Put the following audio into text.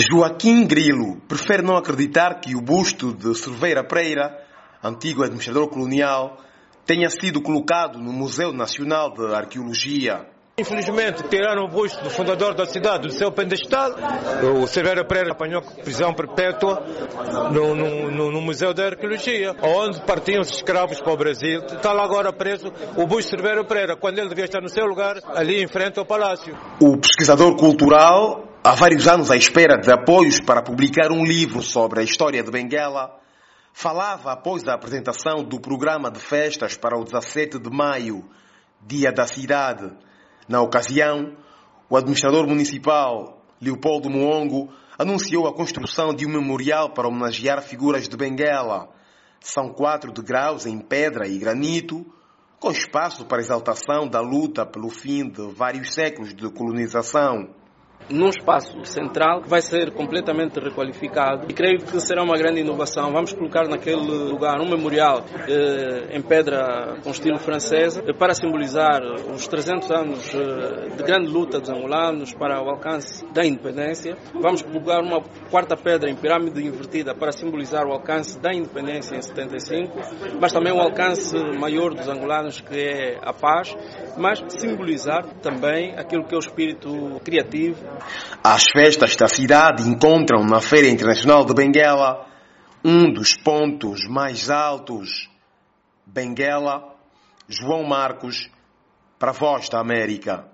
Joaquim Grilo prefere não acreditar que o busto de Silveira Pereira, antigo administrador colonial, tenha sido colocado no Museu Nacional de Arqueologia. Infelizmente, tiraram o busto do fundador da cidade do seu pedestal. O Silveira Pereira apanhou prisão perpétua no, no, no, Museu da Arqueologia, onde partiam os escravos para o Brasil. Está lá agora preso o busto de Silveira Pereira, quando ele devia estar no seu lugar, ali em frente ao palácio. O pesquisador cultural, há vários anos à espera de apoios para publicar um livro sobre a história de Benguela, falava após a apresentação do programa de festas para o 17 de maio, Dia da Cidade na ocasião, o administrador municipal, Leopoldo Muongo, anunciou a construção de um memorial para homenagear figuras de Benguela. São quatro degraus em pedra e granito, com espaço para exaltação da luta pelo fim de vários séculos de colonização num espaço central que vai ser completamente requalificado e creio que será uma grande inovação. Vamos colocar naquele lugar um memorial eh, em pedra com estilo francês eh, para simbolizar os 300 anos eh, de grande luta dos angolanos para o alcance da independência. Vamos colocar uma quarta pedra em pirâmide invertida para simbolizar o alcance da independência em 75, mas também o alcance maior dos angolanos que é a paz, mas simbolizar também aquilo que é o espírito criativo as festas da cidade encontram na Feira Internacional de Benguela um dos pontos mais altos. Benguela, João Marcos, para a Voz da América.